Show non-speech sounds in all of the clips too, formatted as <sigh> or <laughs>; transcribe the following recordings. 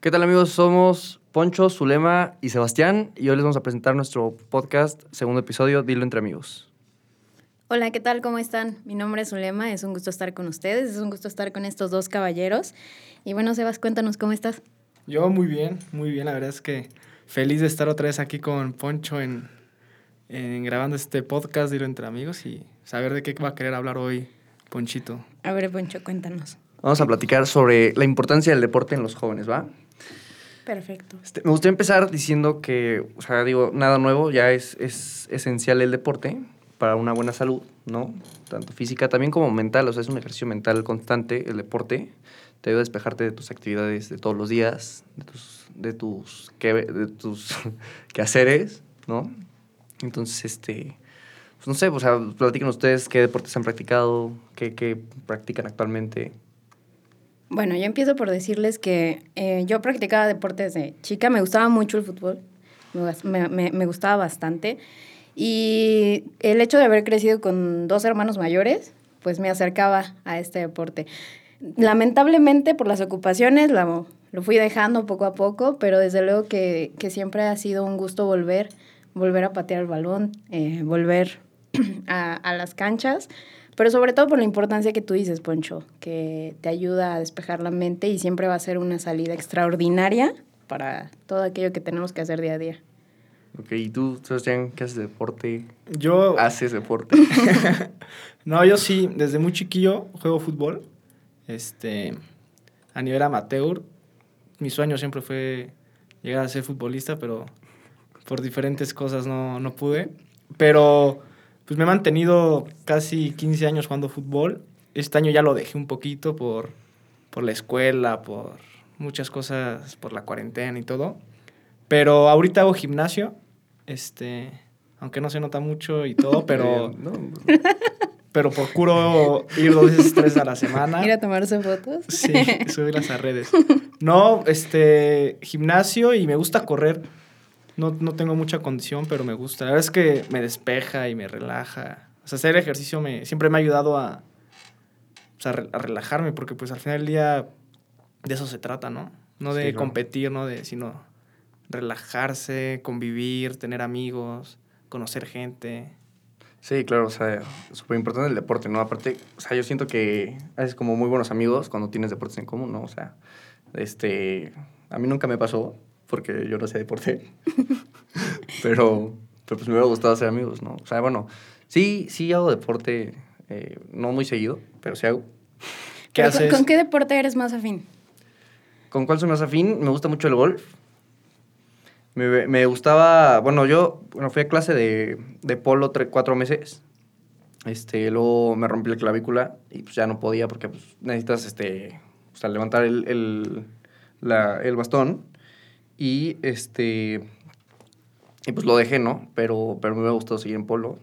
¿Qué tal amigos? Somos Poncho, Zulema y Sebastián y hoy les vamos a presentar nuestro podcast, segundo episodio, Dilo entre amigos. Hola, ¿qué tal? ¿Cómo están? Mi nombre es Zulema, es un gusto estar con ustedes, es un gusto estar con estos dos caballeros. Y bueno, Sebas, cuéntanos cómo estás. Yo muy bien, muy bien, la verdad es que feliz de estar otra vez aquí con Poncho en, en grabando este podcast, Dilo entre amigos y saber de qué va a querer hablar hoy Ponchito. A ver, Poncho, cuéntanos. Vamos a platicar sobre la importancia del deporte en los jóvenes, ¿va? Perfecto. Este, me gustaría empezar diciendo que, o sea, digo, nada nuevo, ya es, es esencial el deporte para una buena salud, ¿no? Tanto física también como mental, o sea, es un ejercicio mental constante el deporte. Te ayuda a despejarte de tus actividades de todos los días, de tus, de tus, que, de tus <laughs> quehaceres, ¿no? Entonces, este, pues no sé, o sea, platiquen ustedes qué deportes han practicado, qué, qué practican actualmente. Bueno, yo empiezo por decirles que eh, yo practicaba deportes de chica, me gustaba mucho el fútbol, me, me, me, gustaba bastante. Y el hecho de haber crecido con dos hermanos mayores, pues me acercaba a este deporte. Lamentablemente por las ocupaciones lo fui dejando poco a poco, pero desde luego que, que, siempre ha sido un gusto volver, volver a patear el balón, eh, volver <clears throat> a, a las canchas pero sobre todo por la importancia que tú dices, Poncho, que te ayuda a despejar la mente y siempre va a ser una salida extraordinaria para todo aquello que tenemos que hacer día a día. Ok, ¿y tú, Sebastián, qué haces deporte? Yo... ¿Haces deporte? <laughs> no, yo sí, desde muy chiquillo juego fútbol. Este, a nivel amateur. Mi sueño siempre fue llegar a ser futbolista, pero por diferentes cosas no, no pude. Pero pues me he mantenido casi 15 años jugando fútbol. Este año ya lo dejé un poquito por, por la escuela, por muchas cosas, por la cuarentena y todo. Pero ahorita hago gimnasio, este, aunque no se nota mucho y todo, pero... <laughs> no. Pero procuro ir dos veces, tres a la semana. <laughs> ¿Ir a tomarse fotos? Sí, subirlas a redes. No, este, gimnasio y me gusta correr. No, no tengo mucha condición, pero me gusta. La verdad es que me despeja y me relaja. O sea, hacer ejercicio me, siempre me ha ayudado a, sea, a relajarme, porque pues al final del día de eso se trata, ¿no? No de sí, competir, ¿no? De, sino relajarse, convivir, tener amigos, conocer gente. Sí, claro, o sea, súper importante el deporte, ¿no? Aparte, o sea, yo siento que haces como muy buenos amigos cuando tienes deportes en común, ¿no? O sea, este, a mí nunca me pasó, porque yo no sé deporte. <laughs> pero, pero pues me hubiera gustado hacer amigos, ¿no? O sea, bueno, sí, sí hago deporte, eh, no muy seguido, pero sí hago. ¿Qué haces? ¿Con, ¿Con, qué deporte eres más afín? ¿Con cuál soy más afín? Me gusta mucho el golf. Me, me gustaba, bueno, yo bueno, fui a clase de, de polo tres, cuatro meses. Este, luego me rompí la clavícula y pues ya no podía porque pues, necesitas este, o sea, levantar el, el, la, el bastón. Y este. Y pues lo dejé, ¿no? Pero, pero me ha gustado seguir en polo.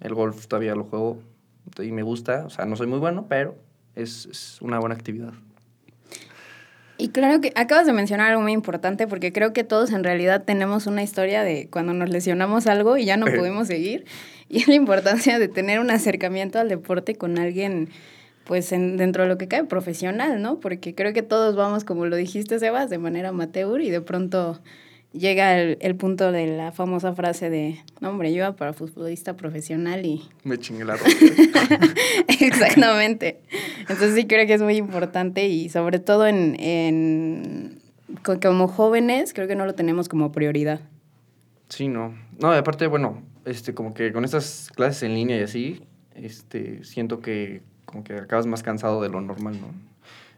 El golf todavía lo juego y me gusta. O sea, no soy muy bueno, pero es, es una buena actividad. Y claro que acabas de mencionar algo muy importante porque creo que todos en realidad tenemos una historia de cuando nos lesionamos algo y ya no <laughs> pudimos seguir. Y es la importancia de tener un acercamiento al deporte con alguien pues en, dentro de lo que cae profesional, ¿no? Porque creo que todos vamos, como lo dijiste, Sebas, de manera amateur y de pronto llega el, el punto de la famosa frase de, no, hombre, yo iba para futbolista profesional y... <laughs> Me chingué la <laughs> Exactamente. Entonces sí creo que es muy importante y sobre todo en, en, como jóvenes creo que no lo tenemos como prioridad. Sí, no. No, aparte, bueno, este, como que con estas clases en línea y así, este, siento que como que acabas más cansado de lo normal, ¿no?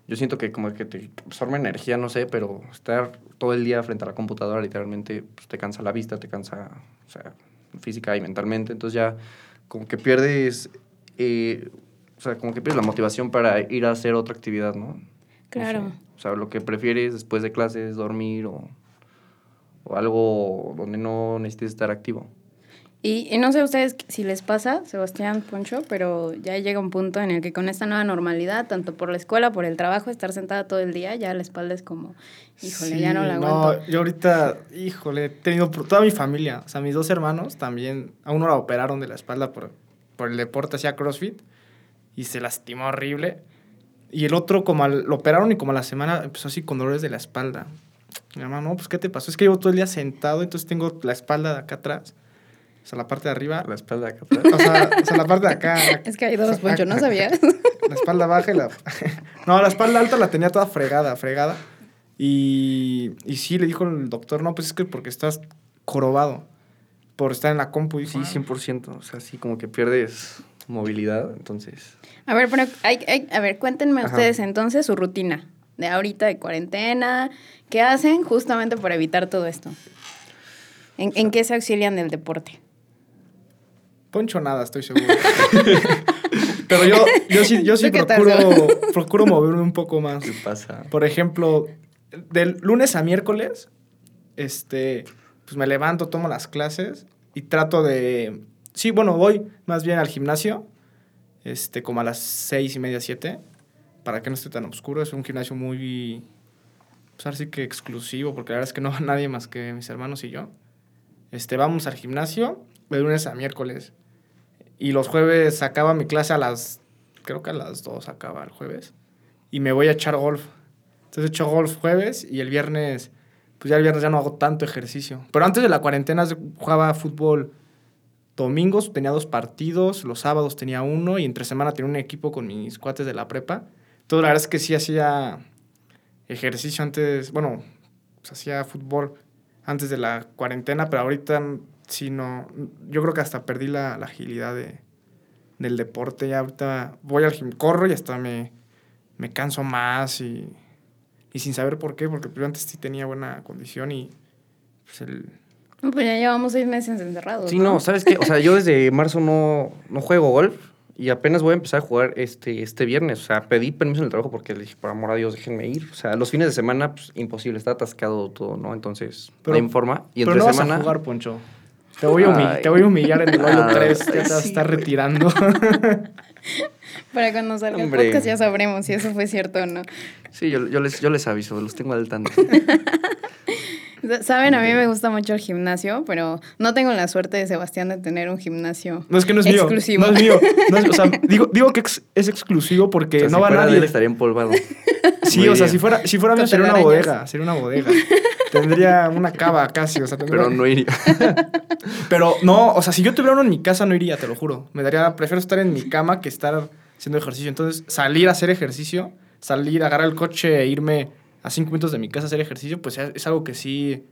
Yo siento que como que te absorbe energía, no sé, pero estar todo el día frente a la computadora literalmente pues, te cansa la vista, te cansa, o sea, física y mentalmente. Entonces ya como que pierdes, eh, o sea, como que pierdes la motivación para ir a hacer otra actividad, ¿no? Claro. No sé, o sea, lo que prefieres después de clases, dormir o, o algo donde no necesites estar activo. Y, y, no sé a ustedes si les pasa, Sebastián Poncho, pero ya llega un punto en el que con esta nueva normalidad, tanto por la escuela, por el trabajo, estar sentada todo el día, ya la espalda es como, híjole, sí, ya no la aguanto. No, yo ahorita, híjole, he tenido toda mi familia, o sea, mis dos hermanos también, a uno la operaron de la espalda por, por el deporte, hacía CrossFit, y se lastimó horrible. Y el otro, como al, lo operaron y como a la semana empezó así con dolores de la espalda. Mi mamá, no, pues, ¿qué te pasó? Es que llevo todo el día sentado, entonces tengo la espalda de acá atrás. O sea, la parte de arriba. La espalda acá <laughs> atrás. O sea, o sea, la parte de acá. Es que hay dos, Poncho, ¿no sabías? <laughs> La espalda baja y la... <laughs> No, la espalda alta la tenía toda fregada, fregada. Y, y sí, le dijo el doctor, no, pues es que porque estás jorobado por estar en la compu. Y Sí, 100%. O sea, sí, como que pierdes movilidad, entonces... A ver, pero hay, hay- a ver, cuéntenme Ajá. ustedes entonces su rutina de ahorita de cuarentena. ¿Qué hacen justamente para evitar todo esto? ¿En, en qué se auxilian del deporte? Poncho nada, estoy seguro. <laughs> Pero yo, yo sí, yo sí ¿Tú qué tal, procuro, procuro moverme un poco más. ¿Qué pasa? Por ejemplo, del lunes a miércoles, este, pues me levanto, tomo las clases y trato de... Sí, bueno, voy más bien al gimnasio, este, como a las seis y media, siete, para que no esté tan oscuro. Es un gimnasio muy, pues ahora sí que exclusivo, porque la verdad es que no va <laughs> nadie más que mis hermanos y yo. Este, vamos al gimnasio de lunes a miércoles. Y los jueves acaba mi clase a las, creo que a las dos acaba el jueves. Y me voy a echar golf. Entonces echo golf jueves y el viernes, pues ya el viernes ya no hago tanto ejercicio. Pero antes de la cuarentena jugaba fútbol domingos, tenía dos partidos, los sábados tenía uno y entre semana tenía un equipo con mis cuates de la prepa. Entonces la verdad es que sí hacía ejercicio antes, bueno, pues hacía fútbol antes de la cuarentena, pero ahorita sí no, yo creo que hasta perdí la, la agilidad de, del deporte. Ya ahorita voy al gimnasio, corro y hasta me, me canso más y, y sin saber por qué, porque yo antes sí tenía buena condición y pues el... No, Pues ya llevamos seis meses encerrados. Sí, no, ¿sabes qué? O sea, yo desde <laughs> marzo no, no juego golf y apenas voy a empezar a jugar este, este viernes. O sea, pedí permiso en el trabajo porque le dije, por amor a Dios, déjenme ir. O sea, los fines de semana, pues imposible, está atascado todo, ¿no? Entonces, Pero- no hay forma. Y Pero entre no vas semana. a jugar, Poncho. Te voy, a humillar, Ay. te voy a humillar en el hoyo Ah, 3, ya te vas a estar retirando. <laughs> Para cuando salga Hombre. el podcast ya sabremos si eso fue cierto o no. Sí, yo, yo les, yo les aviso, los tengo al tanto. <laughs> Saben, a mí me gusta mucho el gimnasio, pero no tengo la suerte de Sebastián de tener un gimnasio. No es que no es mío. Exclusivo. No es mío. No es- o sea, <laughs> digo, digo que ex- es exclusivo porque O sea, no si va fuera de nadie. él, estaría empolvado. Sí, Muy o sea, si fuera, si fuera mío sería una bodega, sería una bodega. Tendría una cava casi, o sea, tendría... Pero no iría. <laughs> Pero no, o sea, si yo tuviera uno en mi casa no iría, te lo juro. Me daría, prefiero estar en mi cama que estar haciendo ejercicio. Entonces, salir a hacer ejercicio, salir, agarrar el coche e irme a cinco minutos de mi casa a hacer ejercicio, pues es, algo que sí,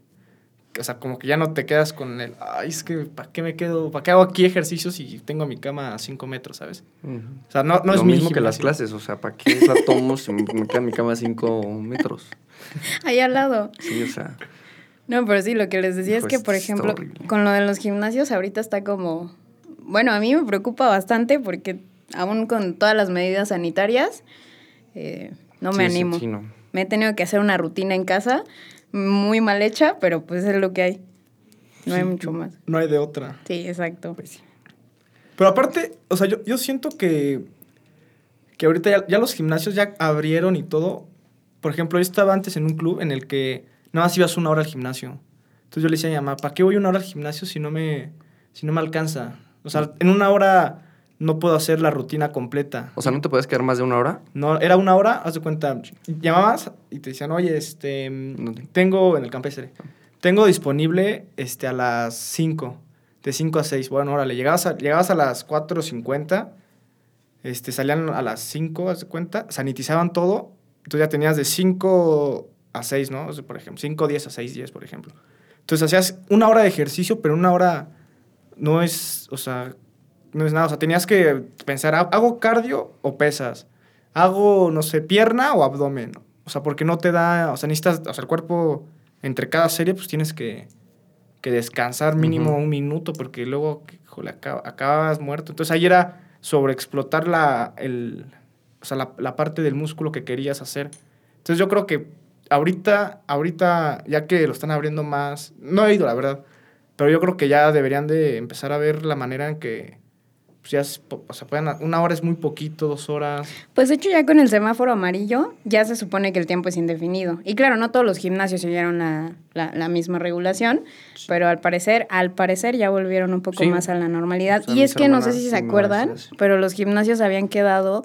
o sea, como que ya no te quedas con el, ay, es que, ¿para qué me quedo? ¿Para qué hago aquí ejercicio si tengo mi cama a cinco metros, sabes? O sea, no, no Lo es mi mismo que las clases, o sea, ¿para qué la tomo si me queda mi cama a 5 metros? <laughs> Ahí al lado. Sí, o sea, No, pero sí, lo que les decía es Pues, que, por ejemplo, horrible. con lo de los gimnasios ahorita está como... Bueno, a mí me preocupa bastante porque aún con todas las medidas sanitarias, eh, no me sí, animo. sí, no. Me he tenido que hacer una rutina en casa, muy mal hecha, pero pues es lo que hay. No hay mucho más. No hay de otra. Sí, exacto. Pero aparte, o sea, yo, yo siento que, que ahorita ya, ya los gimnasios ya abrieron y todo. Por ejemplo, yo estaba antes en un club en el que nada más ibas una hora al gimnasio. Entonces yo le decía a mi mamá, ¿para qué voy una hora al gimnasio si no me, si no me alcanza? O sea, en una hora no puedo hacer la rutina completa. O sea, ¿no te puedes quedar más de una hora? No, era una hora, haz de cuenta, llamabas y te decían, oye, este, tengo en el campestre, tengo disponible este, a las 5, de 5 a 6. Bueno, órale, llegabas a, llegabas a las 4.50, este, salían a las 5, haz de cuenta, sanitizaban todo, entonces ya tenías de 5 a 6, ¿no? O sea, por ejemplo, 5, 10 a 6, 10, por ejemplo. Entonces hacías una hora de ejercicio, pero una hora no es, o sea, no es nada. O sea, tenías que pensar, ¿ha- ¿hago cardio o pesas? ¿Hago, no sé, pierna o abdomen? O sea, porque no te da, o sea, necesitas, o sea, el cuerpo, entre cada serie, pues tienes que, que descansar mínimo Ujú. un minuto, porque luego, híjole, acaba- acabas muerto. Entonces ahí era sobreexplotar la, el, o sea, la, la parte del músculo que querías hacer. Entonces yo creo que ahorita, ahorita, ya que lo están abriendo más, no he ido, la verdad, pero yo creo que ya deberían de empezar a ver la manera en que, pues ya, o sea, puedan, una hora es muy poquito, dos horas. Pues de hecho ya con el semáforo amarillo ya se supone que el tiempo es indefinido. Y claro, no todos los gimnasios siguieron la, la- la misma regulación, pero al parecer, al parecer ya volvieron un poco Sí. más a la normalidad. O sea, y es que no sé si sí se acuerdan, pero los gimnasios habían quedado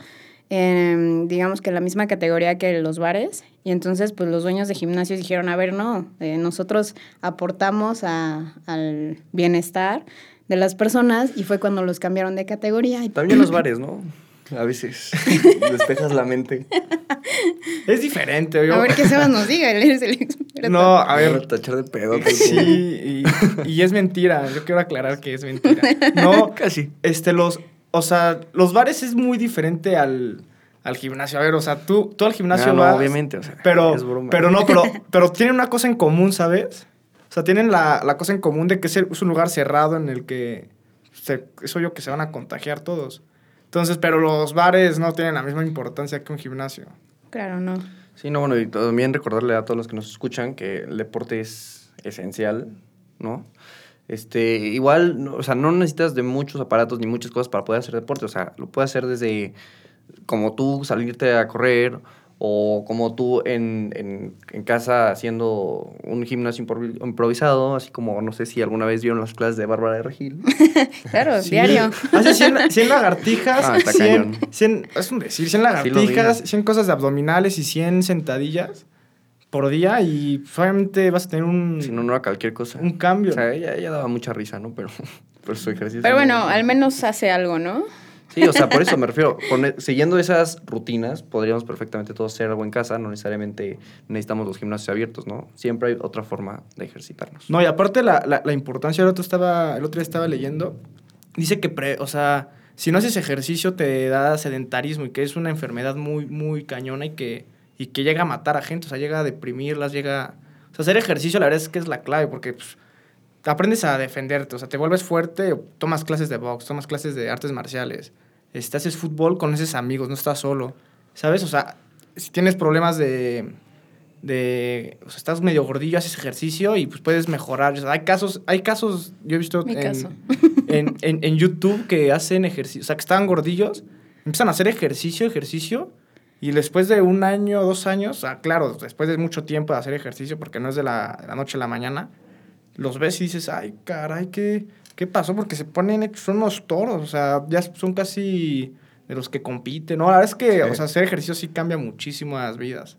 en, digamos que la misma categoría que los bares. Y entonces, pues los dueños de gimnasios dijeron, a ver, no, eh, nosotros aportamos a- al bienestar de las personas y fue cuando los cambiaron de categoría. Y También los <laughs> bares, ¿no? A veces <laughs> despejas la mente. Es diferente, yo. A ver qué Sebas nos diga, él es el experto. No, a ver. tachar de pedo. Sí, y, y es mentira. Yo quiero aclarar que es mentira. <laughs> No, Casi. este, los, o sea, los bares es muy diferente al, al gimnasio. A ver, o sea, tú, tú al gimnasio Ah, no, vas. obviamente, o sea, Pero, es broma. pero no, pero, <laughs> pero tienen una cosa en común, ¿sabes? O sea, tienen la, la cosa en común de que es, el- es un lugar cerrado en el que se, es obvio que se van a contagiar todos. Entonces, pero los bares no tienen la misma importancia que un gimnasio. Claro, no. Sí, no, bueno, y también recordarle a todos los que nos escuchan que el deporte es esencial, ¿no? Este, igual, no- o sea, no necesitas de muchos aparatos ni muchas cosas para poder hacer deporte, o sea, lo puedes hacer desde como tú salirte a correr o como tú en, en, en casa haciendo un gimnasio improvi- improvisado, así como, no sé si alguna vez vieron las clases de Bárbara de Regil. <laughs> Claro, Sí. diario. Hace 100, 100 lagartijas, Ah, está 100, cañón. 100 es un decir, 100 Sí lo lagartijas, vi. 100 cosas de abdominales y 100 sentadillas por día y obviamente vas a tener un, Si no, no era cualquier cosa. un cambio. O sea, ella, ella daba mucha risa, ¿no? Pero, <laughs> pero su ejercicio... Pero bueno, no- al menos hace algo, ¿no? Sí, o sea, por eso me <laughs> refiero. Siguiendo esas rutinas, podríamos perfectamente todos hacer algo en casa. No necesariamente necesitamos los gimnasios abiertos, ¿no? Siempre hay otra forma de ejercitarnos. No, y aparte la, la, la importancia, el otro, estaba, el otro día estaba leyendo, dice que, pre- o sea, si no haces ejercicio te da sedentarismo y que es una enfermedad muy, muy cañona y que, y que llega a matar a gente, o sea, llega a deprimirlas, llega... O sea, hacer ejercicio la verdad es que es la clave porque pues, aprendes a defenderte, o sea, te vuelves fuerte, tomas clases de box, tomas clases de artes marciales, este, haces fútbol, conoces amigos, no estás solo, ¿sabes? O sea, si tienes problemas de, de o sea, estás medio gordillo, haces ejercicio y pues puedes mejorar. O sea, hay casos, hay casos, yo he visto en, caso. <laughs> en, en- en YouTube que hacen ejercicio, o sea, que estaban gordillos, empiezan a hacer ejercicio, ejercicio, y después de un año, dos años, sea, claro, después de mucho tiempo de hacer ejercicio, porque no es de la, de la noche a la mañana, los ves y dices, ay, caray, ¿qué, qué pasó? Porque se ponen hechos, son unos toros, o sea, ya son casi de los que compiten, ¿no? La verdad es que, Sí. o sea, hacer ejercicio sí cambia muchísimo las vidas.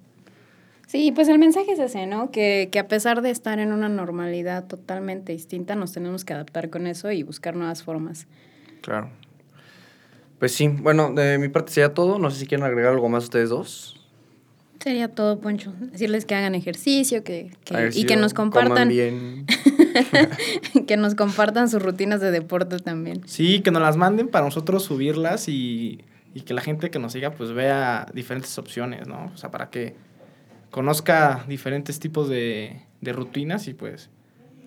Sí, pues el mensaje es ese, ¿no? Que, que a pesar de estar en una normalidad totalmente distinta, nos tenemos que adaptar con eso y buscar nuevas formas. Claro. Pues sí, bueno, de mi parte sería todo. No sé si quieren agregar algo más ustedes dos. Sería todo, Poncho. Decirles que hagan ejercicio, que, que- y que nos compartan, bien. <laughs> que nos compartan sus rutinas de deporte también. Sí, que nos las manden para nosotros subirlas y, y que la gente que nos siga pues vea diferentes opciones, ¿no? O sea, para que conozca diferentes tipos de, de rutinas y pues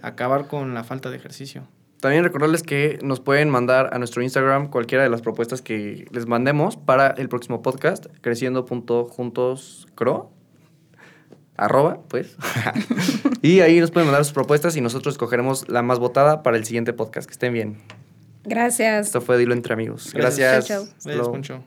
acabar con la falta de ejercicio. También recordarles que nos pueden mandar a nuestro Instagram cualquiera de las propuestas que les mandemos para el próximo podcast, creciendo.juntoscro. Arroba, pues. <laughs> y ahí nos pueden mandar sus propuestas y nosotros escogeremos la más votada para el siguiente podcast. Que estén bien. Gracias. Esto fue Dilo entre amigos. Gracias. Gracias. Chao, chao. Hasta Gracias. Poncho.